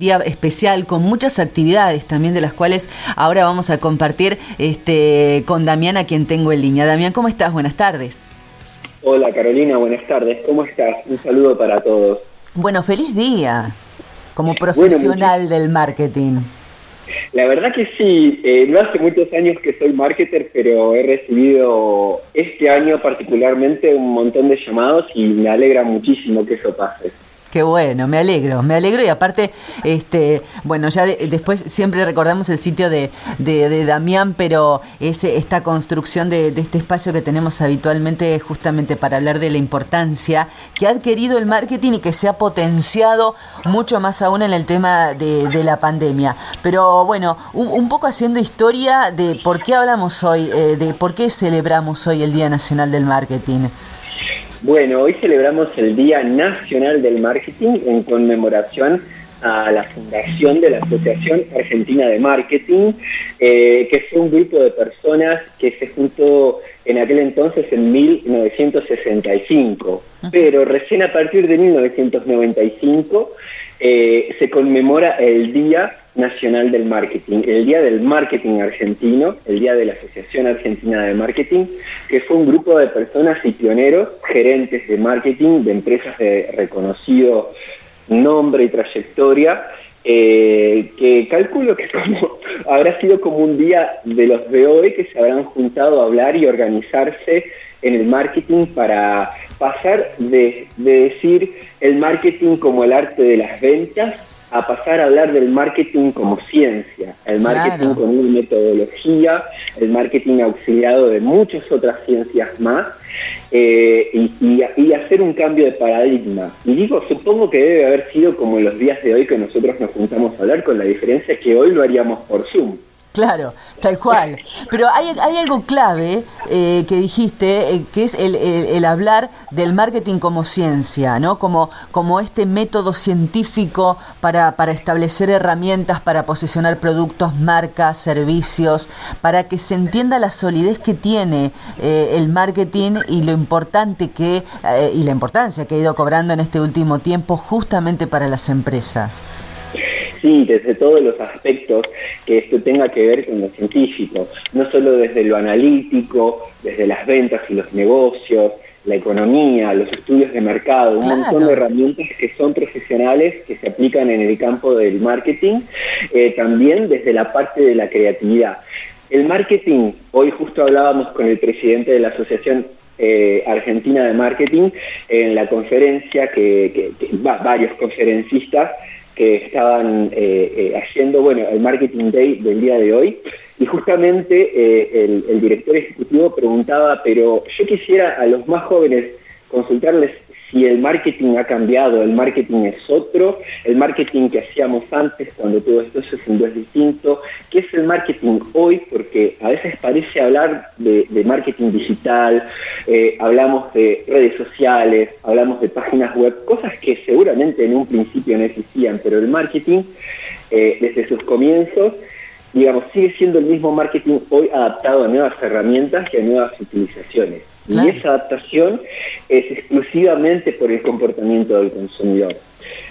día especial con muchas actividades también de las cuales ahora vamos a compartir este con Damián a quien tengo en línea. Damián, ¿cómo estás? Buenas tardes. Hola Carolina, buenas tardes. ¿Cómo estás? Un saludo para todos. Bueno, feliz día como profesional del marketing. La verdad que sí, eh, no hace muchos años que soy marketer, pero he recibido este año particularmente un montón de llamados y me alegra muchísimo que eso pase. Qué bueno, me alegro, me alegro y aparte, este, bueno, ya después siempre recordamos el sitio de, de, Damián, pero ese, esta construcción de, este espacio que tenemos habitualmente justamente para hablar de la importancia que ha adquirido el marketing y que se ha potenciado mucho más aún en el tema de, la pandemia. Pero bueno, un, poco haciendo historia de por qué hablamos hoy, eh, de por qué celebramos hoy el Día Nacional del Marketing. Bueno, hoy celebramos el Día Nacional del Marketing en conmemoración a la fundación de la Asociación Argentina de Marketing, eh, que fue un grupo de personas que se juntó en aquel entonces en 1965. Pero recién a partir de 1995 eh, se conmemora el Día Nacional del Marketing, el Día del Marketing Argentino, el Día de la Asociación Argentina de Marketing, que fue un grupo de personas y pioneros, gerentes de marketing de empresas de reconocido nombre y trayectoria, eh, que calculo que habrá sido como un día de los de hoy que se habrán juntado a hablar y organizarse en el marketing para pasar de, de decir el marketing como el arte de las ventas a pasar a hablar del marketing como ciencia, el marketing como una metodología, el marketing auxiliado de muchas otras ciencias más, eh, y, y, hacer un cambio de paradigma. Y digo, supongo que debe haber sido como en los días de hoy que nosotros nos juntamos a hablar, con la diferencia que hoy lo haríamos por Zoom. Claro, tal cual. Pero hay, algo clave eh, que dijiste, eh, que es el, el, hablar del marketing como ciencia, ¿no? Como, como este método científico para, para establecer herramientas, para posicionar productos, marcas, servicios, para que se entienda la solidez que tiene eh, el marketing y lo importante que, y la importancia que ha ido cobrando en este último tiempo justamente para las empresas sí, desde todos los aspectos que esto tenga que ver con lo científico, no solo desde lo analítico, desde las ventas y los negocios, la economía, los estudios de mercado, un montón de herramientas que son profesionales que se aplican en el campo del marketing, eh, también desde la parte de la creatividad. El marketing, hoy justo hablábamos con el presidente de la Asociación eh, Argentina de Marketing en la conferencia que, que varios conferencistas que estaban eh, eh, haciendo, bueno, el Marketing Day del día de hoy, y justamente eh, el, el, director ejecutivo preguntaba, pero yo quisiera a los más jóvenes consultarles si el marketing ha cambiado, el marketing es otro, el marketing que hacíamos antes cuando todo esto se fundó es distinto, ¿qué es el marketing hoy? Porque a veces parece hablar de, marketing digital, eh, hablamos de redes sociales, hablamos de páginas web, cosas que seguramente en un principio no existían, pero el marketing eh, desde sus comienzos digamos, sigue siendo el mismo marketing hoy adaptado a nuevas herramientas y a nuevas utilizaciones. Y esa adaptación es exclusivamente por el comportamiento del consumidor.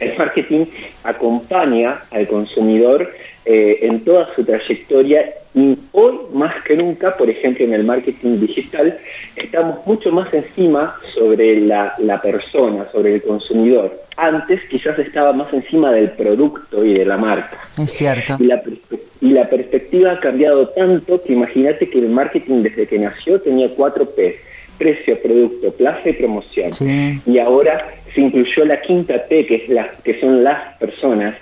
El marketing acompaña al consumidor eh, en toda su trayectoria y hoy más que nunca, por ejemplo en el marketing digital, estamos mucho más encima sobre la, la persona, sobre el consumidor. Antes quizás estaba más encima del producto y de la marca. Es cierto. Y la, y la perspectiva ha cambiado tanto que imagínate que el marketing desde que nació tenía cuatro P precio, producto, plaza y promoción. Y ahora se incluyó la quinta P, que, es la, que son las personas.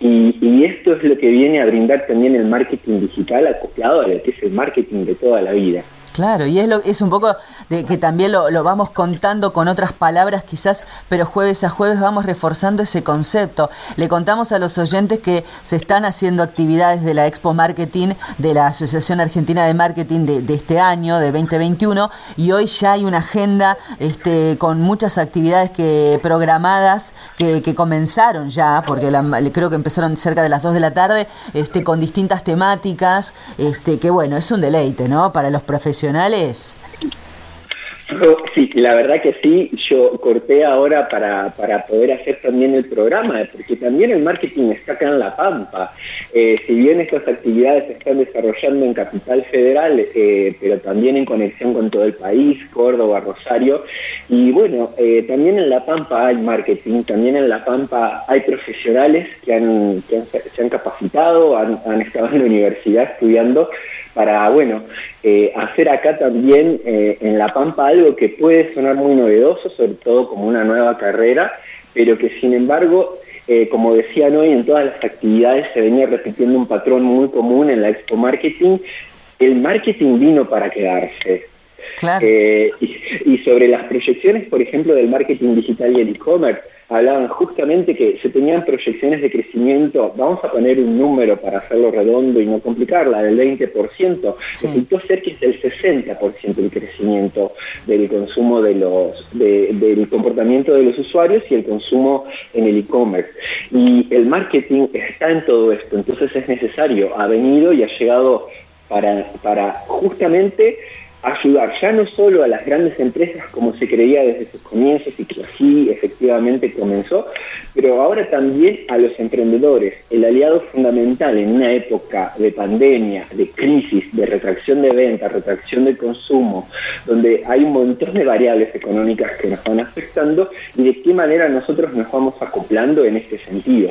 Y, y, esto es lo que viene a brindar también el marketing digital acoplado a lo que es el marketing de toda la vida. Claro, y es, lo, es un poco de que también lo, lo, vamos contando con otras palabras quizás, pero jueves a jueves vamos reforzando ese concepto. Le contamos a los oyentes que se están haciendo actividades de la Expo Marketing, de la Asociación Argentina de Marketing de, este año, de 2021, y hoy ya hay una agenda este, con muchas actividades que programadas que, que comenzaron ya, porque creo que empezaron cerca de las 2 de la tarde, este, con distintas temáticas, este, que bueno, es un deleite, ¿no? Para los profesionales Sí, la verdad que sí, yo corté ahora para, para poder hacer también el programa, porque también el marketing está acá en La Pampa. Eh, si bien estas actividades se están desarrollando en Capital Federal, eh, pero también en conexión con todo el país, Córdoba, Rosario, y bueno, eh, también en La Pampa hay marketing, también en La Pampa hay profesionales que, han, que se han capacitado, han, han estado en la universidad estudiando para, bueno, eh, hacer acá también eh, en La Pampa algo que puede sonar muy novedoso, sobre todo como una nueva carrera, pero que sin embargo, eh, como decían hoy, en todas las actividades se venía repitiendo un patrón muy común en la Expo Marketing. El marketing vino para quedarse. Claro. y, y sobre las proyecciones, por ejemplo, del marketing digital y el e-commerce, hablaban justamente que se tenían proyecciones de crecimiento, vamos a poner un número para hacerlo redondo y no complicarla, del 20%, resultó ser que es del 60% el crecimiento del consumo de los, del comportamiento de los usuarios y el consumo en el e-commerce. Y el marketing está en todo esto, entonces es necesario, ha venido y ha llegado para, para justamente ayudar ya no solo a las grandes empresas como se creía desde sus comienzos y que así efectivamente comenzó, pero ahora también a los emprendedores, el aliado fundamental en una época de pandemia, de crisis, de retracción de ventas, retracción de consumo, donde hay un montón de variables económicas que nos van afectando y de qué manera nosotros nos vamos acoplando en este sentido.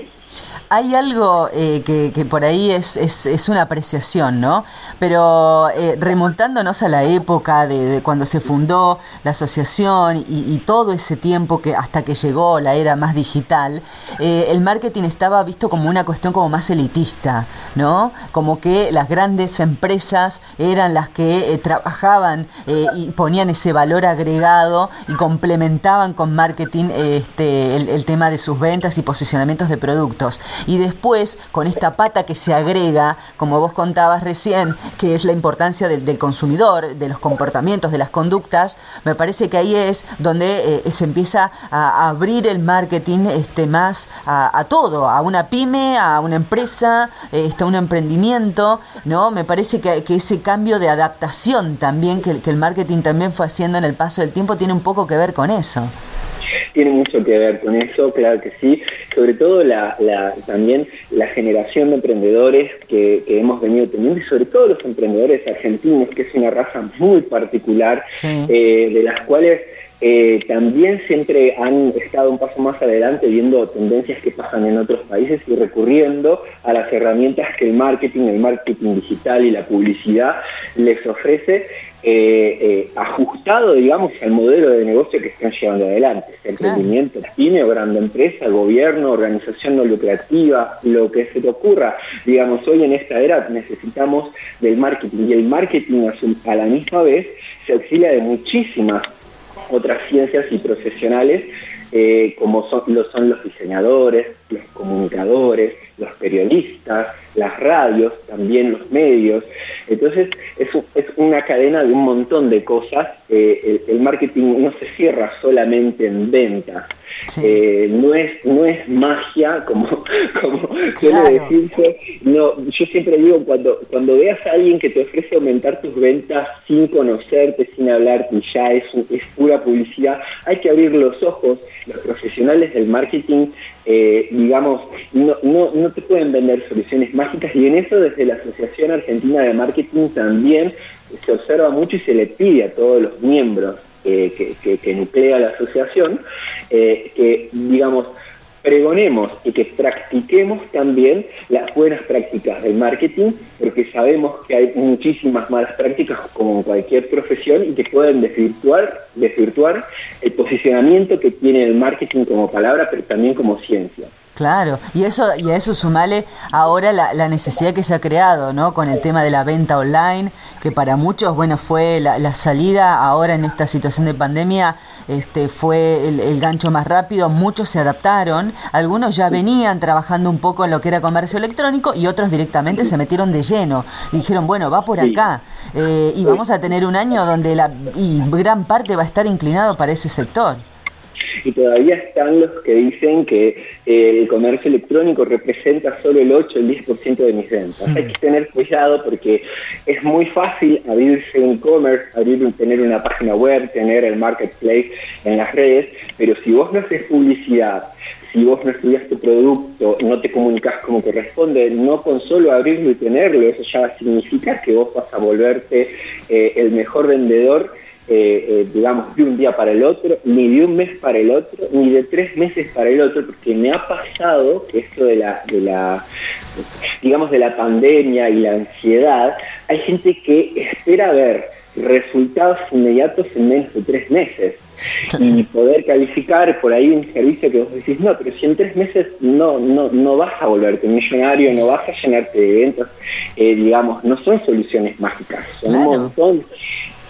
Hay algo eh, que, por ahí es, una apreciación, ¿no? Pero eh, remontándonos a la época de, cuando se fundó la asociación y, todo ese tiempo que hasta que llegó la era más digital, eh, el marketing estaba visto como una cuestión como más elitista, ¿no? Como que las grandes empresas eran las que trabajaban y ponían ese valor agregado y complementaban con marketing este, el, tema de sus ventas y posicionamientos de y después con esta pata que se agrega, como vos contabas recién, que es la importancia del, consumidor, de los comportamientos, de las conductas, me parece que ahí es donde eh, se empieza a, abrir el marketing este, más a, todo, a una pyme, a una empresa, este, a un emprendimiento, ¿no? Me parece que, ese cambio de adaptación también que el marketing también fue haciendo en el paso del tiempo tiene un poco que ver con eso tiene mucho que ver con eso, claro que sí. Sobre todo la, también la generación de emprendedores que, hemos venido teniendo y sobre todo los emprendedores argentinos, que es una raza muy particular, eh, de las cuales eh, también siempre han estado un paso más adelante viendo tendencias que pasan en otros países y recurriendo a las herramientas que el marketing, el marketing digital y la publicidad les ofrece eh, eh, ajustado, digamos, al modelo de negocio que están llevando adelante. Emprendimiento, pyme o grande empresa, gobierno, organización no lucrativa, lo que se te ocurra. Digamos, hoy en esta era necesitamos del marketing y el marketing a la misma vez se auxilia de muchísimas otras ciencias y profesionales eh, como son, lo son los diseñadores, los comunicadores, los periodistas, las radios, también los medios. Entonces es, es una cadena de un montón de cosas. Eh, el, marketing no se cierra solamente en ventas. Eh, no es no es magia como como suele decirse no yo siempre digo cuando cuando veas a alguien que te ofrece aumentar tus ventas sin conocerte sin hablarte ya es es pura publicidad hay que abrir los ojos los profesionales del marketing eh, digamos, no, no, no te pueden vender soluciones mágicas y en eso desde la Asociación Argentina de Marketing también se observa mucho y se le pide a todos los miembros que, que, nuclea la asociación eh, que, digamos, pregonemos y que practiquemos también las buenas prácticas del marketing, porque sabemos que hay muchísimas malas prácticas como cualquier profesión y que pueden desvirtuar, desvirtuar el posicionamiento que tiene el marketing como palabra, pero también como ciencia. Claro, y eso y a eso sumale ahora la, la, necesidad que se ha creado, ¿no? Con el tema de la venta online, que para muchos, bueno, fue la, salida ahora en esta situación de pandemia, este, fue el, gancho más rápido. Muchos se adaptaron, algunos ya venían trabajando un poco en lo que era comercio electrónico y otros directamente se metieron de lleno y dijeron, bueno, va por acá eh, y vamos a tener un año donde la y gran parte va a estar inclinado para ese sector. Y todavía están los que dicen que eh, el comercio electrónico representa solo el 8 el 10% de mis ventas. Hay que tener cuidado porque es muy fácil abrirse un e-commerce, abrir tener una página web, tener el marketplace en las redes, pero si vos no haces publicidad, si vos no estudias tu producto, no te comunicas como corresponde, no con solo abrirlo y tenerlo, eso ya va a significar que vos vas a volverte eh, el mejor vendedor eh, eh, digamos, de un día para el otro, ni de un mes para el otro, ni de tres meses para el otro, porque me ha pasado que esto de la, de la digamos, de la pandemia y la ansiedad, hay gente que espera ver resultados inmediatos en menos de tres meses. Y poder calificar por ahí un servicio que vos decís, no, pero si en tres meses no, no, no vas a volverte millonario, no vas a llenarte de eventos, eh, digamos, no son soluciones mágicas, son un montón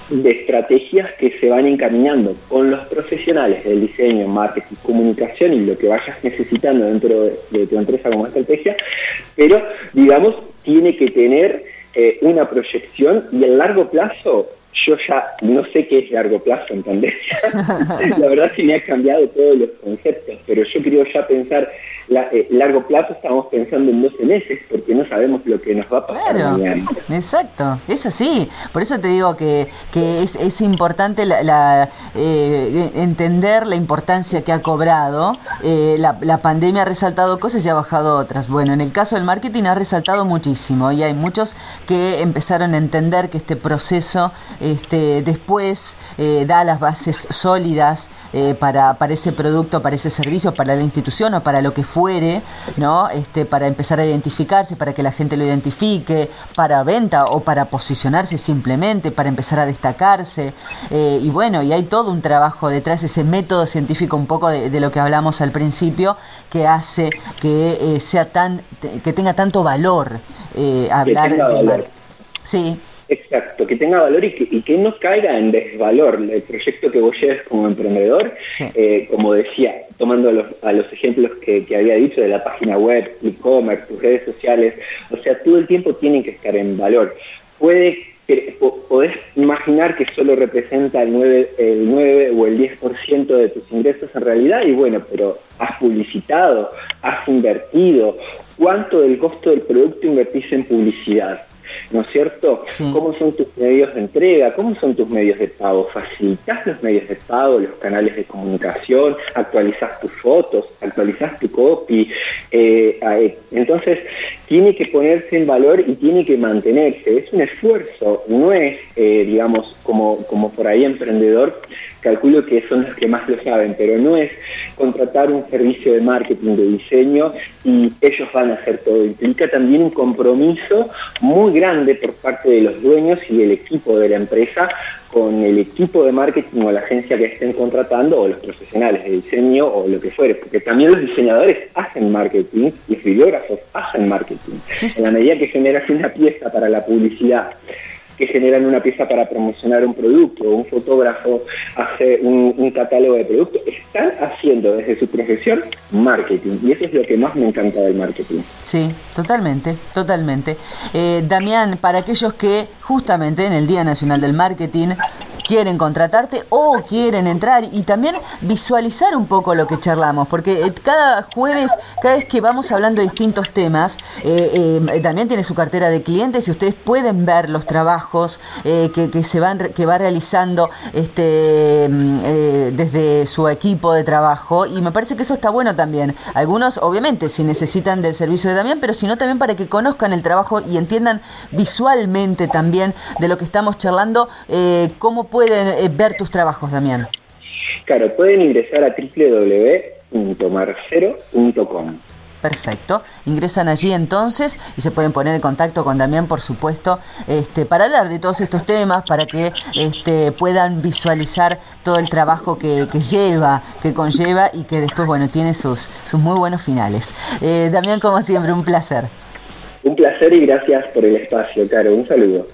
de estrategias que se van encaminando con los profesionales del diseño, marketing, comunicación y lo que vayas necesitando dentro de, tu empresa como estrategia, pero digamos, tiene que tener eh, una proyección y el largo plazo yo ya no sé qué es largo plazo en pandemia. la verdad sí me ha cambiado todos los conceptos, pero yo creo ya pensar la, eh, largo plazo, estamos pensando en 12 meses, porque no sabemos lo que nos va a pasar. Claro, exacto, es así. Por eso te digo que, que es, es importante la, eh, entender la importancia que ha cobrado. Eh, la, la pandemia ha resaltado cosas y ha bajado otras. Bueno, en el caso del marketing ha resaltado muchísimo y hay muchos que empezaron a entender que este proceso este, después da las bases sólidas para, para ese producto, para ese servicio, para la institución o para lo que fuere, ¿no? Este, para empezar a identificarse, para que la gente lo identifique, para venta o para posicionarse simplemente, para empezar a destacarse. Eh, y bueno, y hay todo un trabajo detrás, ese método científico un poco de, lo que hablamos al principio, que hace que eh, sea tan, que tenga tanto valor eh, hablar de Sí. Exacto, que tenga valor y que, y que no caiga en desvalor el proyecto que vos lleves como emprendedor. como decía, tomando a los, ejemplos que, había dicho de la página web, e-commerce, tus redes sociales, o sea, todo el tiempo tienen que estar en valor. Puede, podés imaginar que solo representa el 9, el 9 o el 10% de tus ingresos en realidad, y bueno, pero has publicitado, has invertido, ¿cuánto del costo del producto invertís en publicidad? ¿No es cierto? ¿Cómo son tus medios de entrega? ¿Cómo son tus medios de pago? ¿Facilitas los medios de pago, los canales de comunicación? ¿Actualizas tus fotos? ¿Actualizas tu copy? Eh, eh, entonces, tiene que ponerse en valor y tiene que mantenerse. Es un esfuerzo, no es, eh, digamos, como, como por ahí emprendedor, calculo que son los que más lo saben, pero no es contratar un servicio de marketing, de diseño y ellos van a hacer todo. Implica también un compromiso muy grande por parte de los dueños y del equipo de la empresa con el equipo de marketing o la agencia que estén contratando o los profesionales de diseño o lo que fuere, porque también los diseñadores hacen marketing, los videógrafos hacen marketing. En la medida que generas una pieza para la publicidad que generan una pieza para promocionar un producto, un fotógrafo hace un, catálogo de productos, están haciendo desde su profesión marketing y eso es lo que más me encanta del marketing. Sí, totalmente, totalmente. Eh, Damián, para aquellos que justamente en el Día Nacional del Marketing quieren contratarte o quieren entrar y también visualizar un poco lo que charlamos, porque eh, cada jueves, cada vez que vamos hablando de distintos temas, eh, eh, también tiene su cartera de clientes y ustedes pueden ver los trabajos que, se van que va realizando este mm, desde su equipo de trabajo y me parece que eso está bueno también. Algunos, obviamente, si necesitan del servicio de Damián, pero si no también para que conozcan el trabajo y entiendan visualmente también de lo que estamos charlando, cómo pueden eh, ver tus trabajos, Damián? Claro, pueden ingresar a www.marcero.com. Perfecto. Ingresan allí entonces y se pueden poner en contacto con Damián, por supuesto, este, para hablar de todos estos temas, para que este, puedan visualizar todo el trabajo que, lleva, que conlleva y que después, bueno, tiene sus, sus muy buenos finales. Eh, Damián, como siempre, un placer. Un placer y gracias por el espacio, Caro. Un saludo.